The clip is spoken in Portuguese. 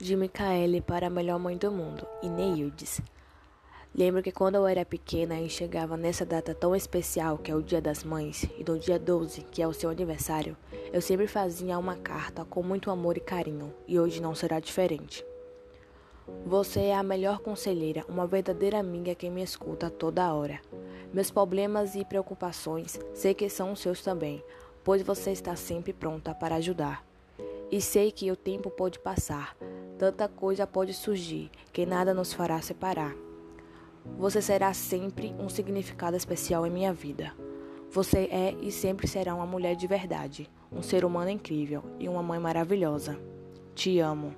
De Micaele para a melhor mãe do mundo, Ineildes. Lembro que quando eu era pequena e chegava nessa data tão especial que é o Dia das Mães, e no dia 12, que é o seu aniversário, eu sempre fazia uma carta com muito amor e carinho, e hoje não será diferente. Você é a melhor conselheira, uma verdadeira amiga que me escuta toda hora. Meus problemas e preocupações sei que são os seus também, pois você está sempre pronta para ajudar. E sei que o tempo pode passar, Tanta coisa pode surgir que nada nos fará separar. Você será sempre um significado especial em minha vida. Você é e sempre será uma mulher de verdade, um ser humano incrível e uma mãe maravilhosa. Te amo.